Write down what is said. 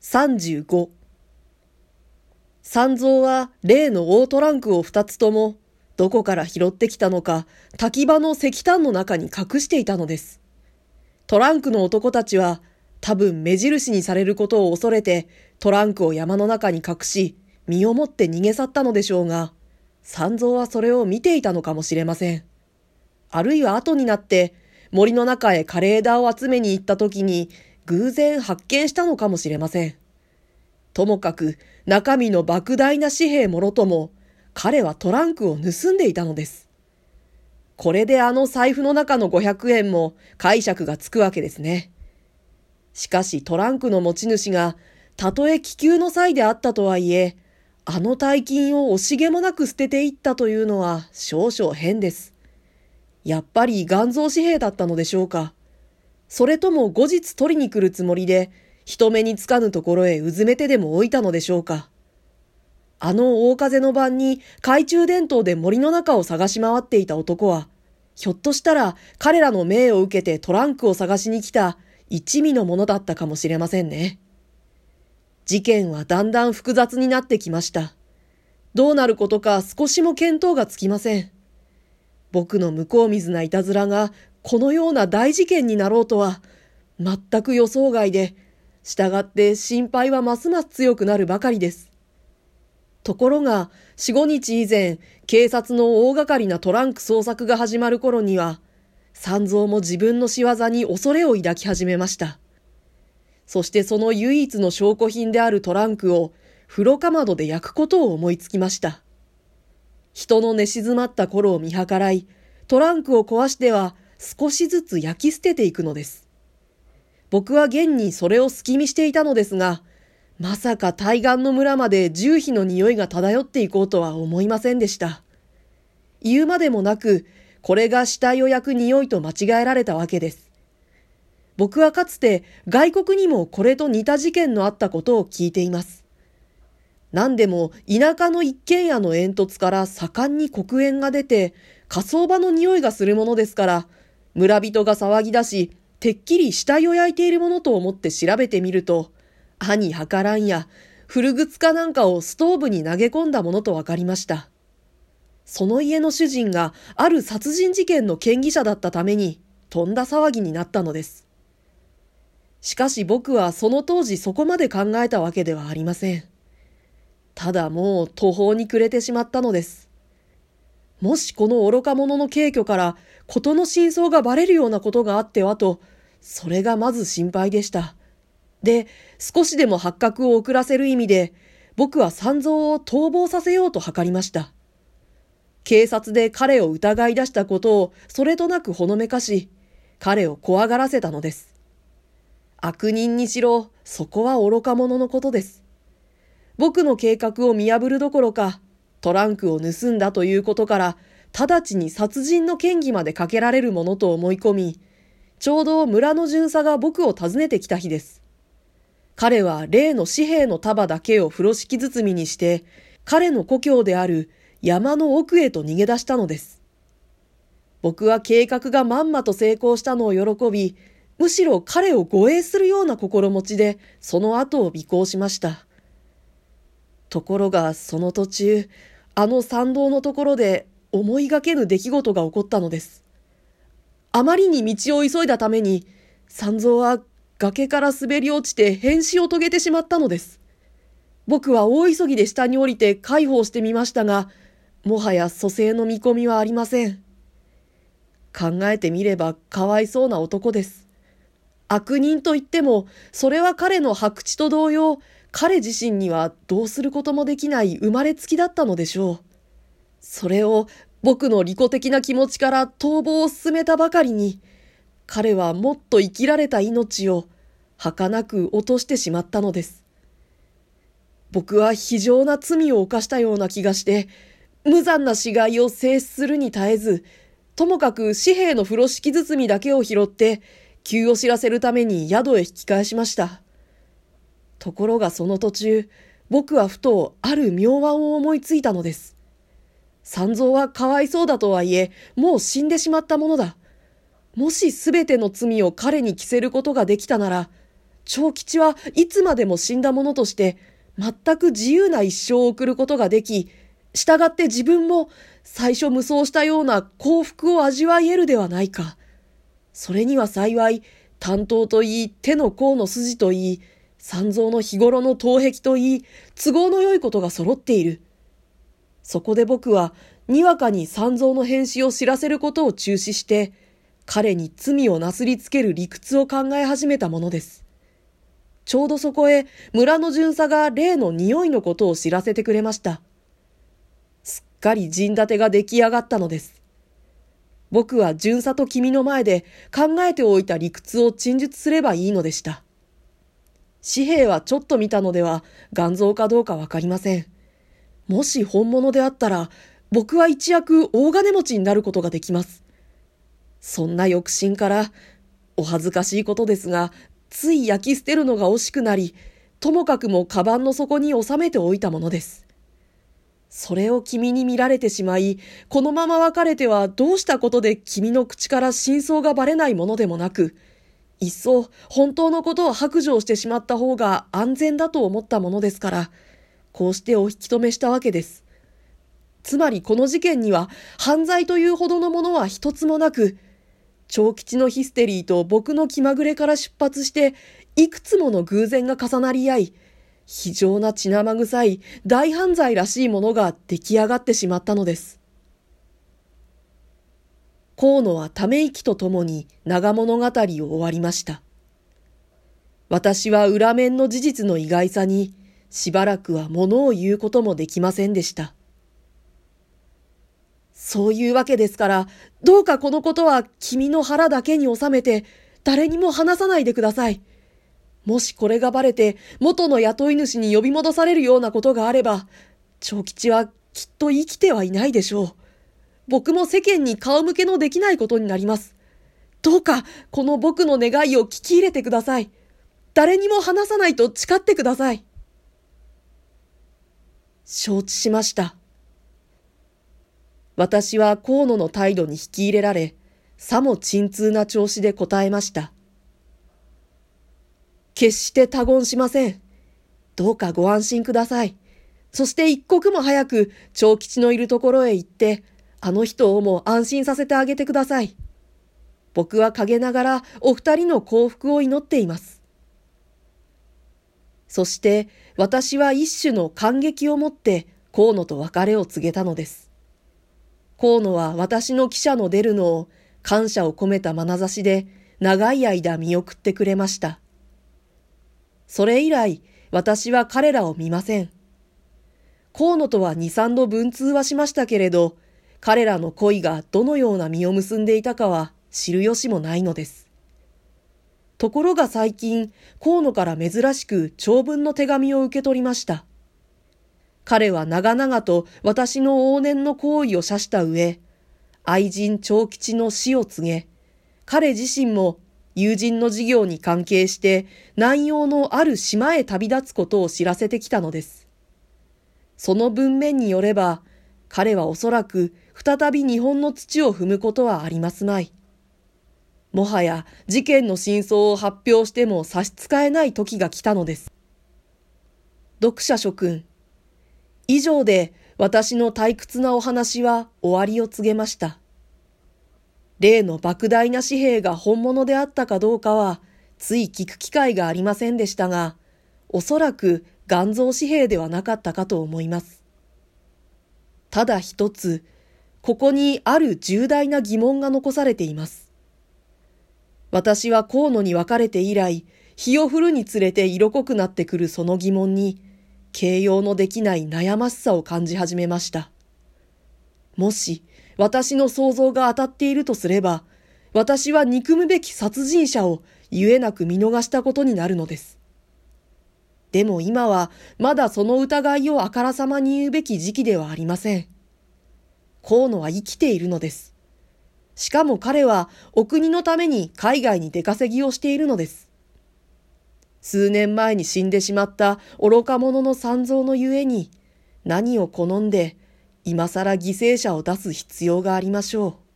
35三蔵は例の大トランクを二つともどこから拾ってきたのか滝場の石炭の中に隠していたのです。トランクの男たちは多分目印にされることを恐れてトランクを山の中に隠し身をもって逃げ去ったのでしょうが三蔵はそれを見ていたのかもしれません。あるいは後になって森の中へ枯れ枝を集めに行った時に偶然発見したのかもしれません。ともかく中身の莫大な紙幣もろとも彼はトランクを盗んでいたのです。これであの財布の中の500円も解釈がつくわけですね。しかしトランクの持ち主がたとえ気球の際であったとはいえ、あの大金を惜しげもなく捨てていったというのは少々変です。やっぱり元蔵紙幣だったのでしょうか。それとも後日取りに来るつもりで、人目につかぬところへうずめてでも置いたのでしょうか。あの大風の晩に懐中電灯で森の中を探し回っていた男は、ひょっとしたら彼らの命を受けてトランクを探しに来た一味のものだったかもしれませんね。事件はだんだん複雑になってきました。どうなることか少しも見当がつきません。僕の向こう水ないたずらがこのような大事件になろうとは、全く予想外で、従って心配はますます強くなるばかりです。ところが、四五日以前、警察の大掛かりなトランク捜索が始まる頃には、三蔵も自分の仕業に恐れを抱き始めました。そしてその唯一の証拠品であるトランクを風呂かまどで焼くことを思いつきました。人の寝静まった頃を見計らい、トランクを壊しては少しずつ焼き捨てていくのです。僕は現にそれを隙見していたのですが、まさか対岸の村まで重火の匂いが漂っていこうとは思いませんでした。言うまでもなく、これが死体を焼く匂いと間違えられたわけです。僕はかつて外国にもこれと似た事件のあったことを聞いています。何でも田舎の一軒家の煙突から盛んに黒煙が出て火葬場の匂いがするものですから村人が騒ぎ出し、てっきり死体を焼いているものと思って調べてみると、歯に計らんや、古靴かなんかをストーブに投げ込んだものと分かりました。その家の主人がある殺人事件の嫌疑者だったために、とんだ騒ぎになったのです。しかし僕はその当時そこまで考えたわけではありません。ただもう途方に暮れてしまったのです。もしこの愚か者の軽挙から事の真相がバレるようなことがあってはと、それがまず心配でした。で、少しでも発覚を遅らせる意味で、僕は三蔵を逃亡させようと図りました。警察で彼を疑い出したことをそれとなくほのめかし、彼を怖がらせたのです。悪人にしろ、そこは愚か者のことです。僕の計画を見破るどころか、トランクを盗んだということから、直ちに殺人の嫌疑までかけられるものと思い込み、ちょうど村の巡査が僕を訪ねてきた日です。彼は例の紙幣の束だけを風呂敷包みにして、彼の故郷である山の奥へと逃げ出したのです。僕は計画がまんまと成功したのを喜び、むしろ彼を護衛するような心持ちで、その後を尾行しました。ところが、その途中、あの参道のところで思いがけぬ出来事が起こったのです。あまりに道を急いだために、三蔵は崖から滑り落ちて変死を遂げてしまったのです。僕は大急ぎで下に降りて介抱してみましたが、もはや蘇生の見込みはありません。考えてみればかわいそうな男です。悪人といっても、それは彼の白地と同様、彼自身にはどうすることもできない生まれつきだったのでしょう。それを僕の利己的な気持ちから逃亡を進めたばかりに、彼はもっと生きられた命を儚く落としてしまったのです。僕は非常な罪を犯したような気がして、無残な死骸を制止するに耐えず、ともかく紙幣の風呂敷包みだけを拾って、急を知らせるために宿へ引き返しました。ところがその途中、僕はふとある妙案を思いついたのです。三蔵はかわいそうだとはいえ、もう死んでしまったものだ。もしすべての罪を彼に着せることができたなら、長吉はいつまでも死んだ者として、全く自由な一生を送ることができ、従って自分も最初無双したような幸福を味わい得るではないか。それには幸い、担当といい、手の甲の筋といい、三蔵の日頃の頭壁といい、都合の良いことが揃っている。そこで僕は、にわかに三蔵の変死を知らせることを中止して、彼に罪をなすりつける理屈を考え始めたものです。ちょうどそこへ村の巡査が例の匂いのことを知らせてくれました。すっかり陣立てが出来上がったのです。僕は巡査と君の前で考えておいた理屈を陳述すればいいのでした。紙幣はちょっと見たのでは元蔵かどうかわかりません。もし本物であったら、僕は一躍大金持ちになることができます。そんな欲心から、お恥ずかしいことですが、つい焼き捨てるのが惜しくなり、ともかくもカバンの底に収めておいたものです。それを君に見られてしまい、このまま別れてはどうしたことで君の口から真相がばれないものでもなく、いっそ本当のことを白状してしまった方が安全だと思ったものですから、こうしてお引き止めしたわけです。つまりこの事件には犯罪というほどのものは一つもなく、長吉のヒステリーと僕の気まぐれから出発して、いくつもの偶然が重なり合い、非常な血生臭い大犯罪らしいものが出来上がってしまったのです。河野はため息とともに長物語を終わりました。私は裏面の事実の意外さにしばらくは物を言うこともできませんでした。そういうわけですから、どうかこのことは君の腹だけに収めて、誰にも話さないでください。もしこれがバレて元の雇い主に呼び戻されるようなことがあれば、長吉はきっと生きてはいないでしょう。僕も世間に顔向けのできないことになります。どうかこの僕の願いを聞き入れてください。誰にも話さないと誓ってください。承知しました。私は河野の態度に引き入れられ、さも沈痛な調子で答えました。決して他言しません。どうかご安心ください。そして一刻も早く長吉のいるところへ行って、あの人をも安心させてあげてください。僕は陰ながらお二人の幸福を祈っています。そして私は一種の感激をもって河野と別れを告げたのです。河野は私の汽車の出るのを感謝を込めた眼差しで長い間見送ってくれました。それ以来、私は彼らを見ません。河野とは二三度文通はしましたけれど、彼らの恋がどのような実を結んでいたかは知る由もないのです。ところが最近、河野から珍しく長文の手紙を受け取りました。彼は長々と私の往年の行為を謝した上、愛人長吉の死を告げ、彼自身も友人の事業に関係して南洋のある島へ旅立つことを知らせてきたのです。その文面によれば、彼はおそらく再び日本の土を踏むことはありますまい。もはや事件の真相を発表しても差し支えない時が来たのです。読者諸君。以上で私の退屈なお話は終わりを告げました。例の莫大な紙幣が本物であったかどうかは、つい聞く機会がありませんでしたが、おそらく元蔵紙幣ではなかったかと思います。ただ一つ、ここにある重大な疑問が残されています。私は河野に別れて以来、日を降るにつれて色濃くなってくるその疑問に、形容のできない悩ましさを感じ始めました。もし、私の想像が当たっているとすれば、私は憎むべき殺人者を言えなく見逃したことになるのです。でも今はまだその疑いをあからさまに言うべき時期ではありません。河野は生きているのです。しかも彼はお国のために海外に出稼ぎをしているのです。数年前に死んでしまった愚か者の三蔵のゆえに何を好んで今更犠牲者を出す必要がありましょう。